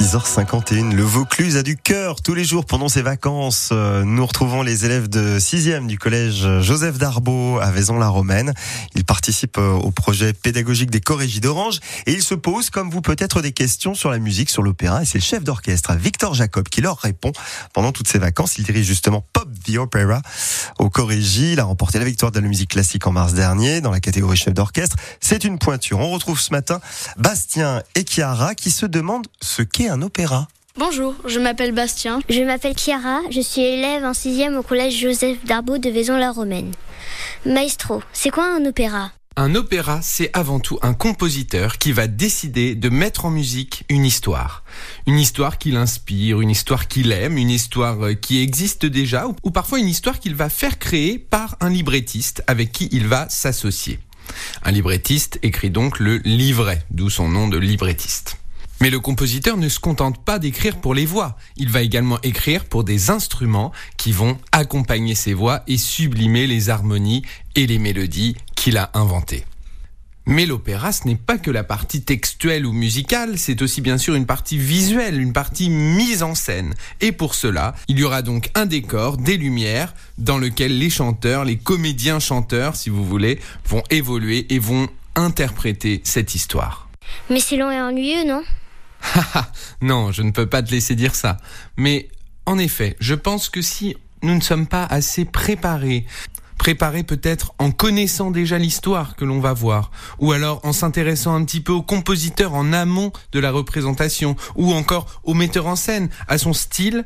6h51, le Vaucluse a du cœur tous les jours pendant ses vacances. Euh, nous retrouvons les élèves de 6e du collège Joseph Darbeau à Vaison-la-Romaine. Ils participent euh, au projet pédagogique des Corégies d'Orange et ils se posent, comme vous peut-être, des questions sur la musique, sur l'opéra. Et c'est le chef d'orchestre, Victor Jacob, qui leur répond pendant toutes ces vacances. Il dirige justement Pop the Opera au Corégie. Il a remporté la victoire de la musique classique en mars dernier dans la catégorie chef d'orchestre. C'est une pointure. On retrouve ce matin Bastien et Chiara qui se demandent ce qu'est un opéra. Bonjour, je m'appelle Bastien. Je m'appelle Chiara, je suis élève en 6 au collège Joseph Darbeau de Vaison-la-Romaine. Maestro, c'est quoi un opéra? Un opéra, c'est avant tout un compositeur qui va décider de mettre en musique une histoire. Une histoire qu'il inspire, une histoire qu'il aime, une histoire euh, qui existe déjà, ou parfois une histoire qu'il va faire créer par un librettiste avec qui il va s'associer. Un librettiste écrit donc le livret, d'où son nom de librettiste. Mais le compositeur ne se contente pas d'écrire pour les voix, il va également écrire pour des instruments qui vont accompagner ses voix et sublimer les harmonies et les mélodies qu'il a inventées. Mais l'opéra, ce n'est pas que la partie textuelle ou musicale, c'est aussi bien sûr une partie visuelle, une partie mise en scène. Et pour cela, il y aura donc un décor, des lumières, dans lequel les chanteurs, les comédiens chanteurs, si vous voulez, vont évoluer et vont interpréter cette histoire. Mais c'est long et ennuyeux, non? non, je ne peux pas te laisser dire ça. Mais en effet, je pense que si nous ne sommes pas assez préparés, préparés peut-être en connaissant déjà l'histoire que l'on va voir, ou alors en s'intéressant un petit peu au compositeur en amont de la représentation, ou encore au metteur en scène, à son style,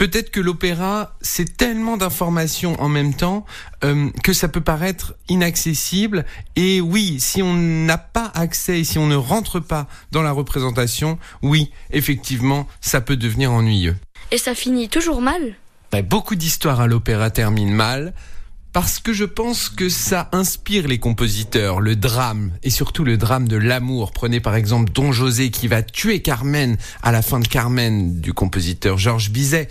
Peut-être que l'opéra, c'est tellement d'informations en même temps euh, que ça peut paraître inaccessible. Et oui, si on n'a pas accès et si on ne rentre pas dans la représentation, oui, effectivement, ça peut devenir ennuyeux. Et ça finit toujours mal? Ben, Beaucoup d'histoires à l'opéra terminent mal parce que je pense que ça inspire les compositeurs, le drame, et surtout le drame de l'amour. Prenez par exemple Don José qui va tuer Carmen à la fin de Carmen du compositeur Georges Bizet.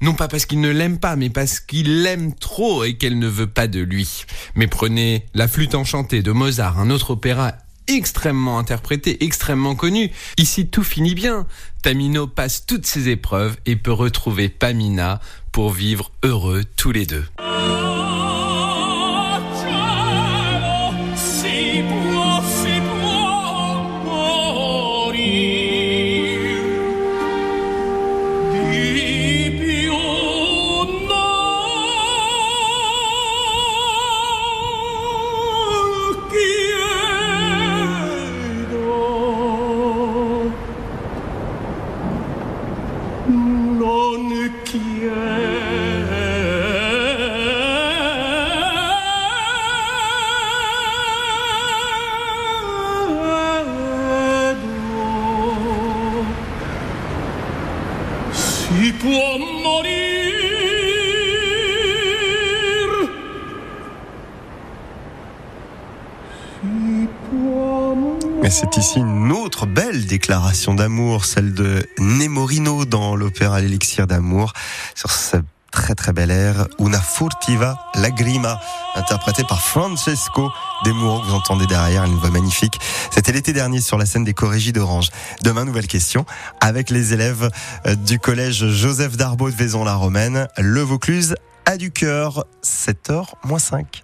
Non pas parce qu'il ne l'aime pas, mais parce qu'il l'aime trop et qu'elle ne veut pas de lui. Mais prenez La flûte enchantée de Mozart, un autre opéra extrêmement interprété, extrêmement connu. Ici, tout finit bien. Tamino passe toutes ses épreuves et peut retrouver Pamina pour vivre heureux tous les deux. Et c'est ici une autre belle déclaration d'amour, celle de Nemorino dans l'opéra L'élixir d'amour, sur ce très très bel air Una furtiva lagrima, interprété par Francesco Demuro, vous entendez derrière, une voix magnifique. C'était l'été dernier sur la scène des Corégies d'Orange. Demain, nouvelle question, avec les élèves euh, du collège Joseph Darbeau de Vaison-la-Romaine, le Vaucluse a du cœur, 7h moins 5.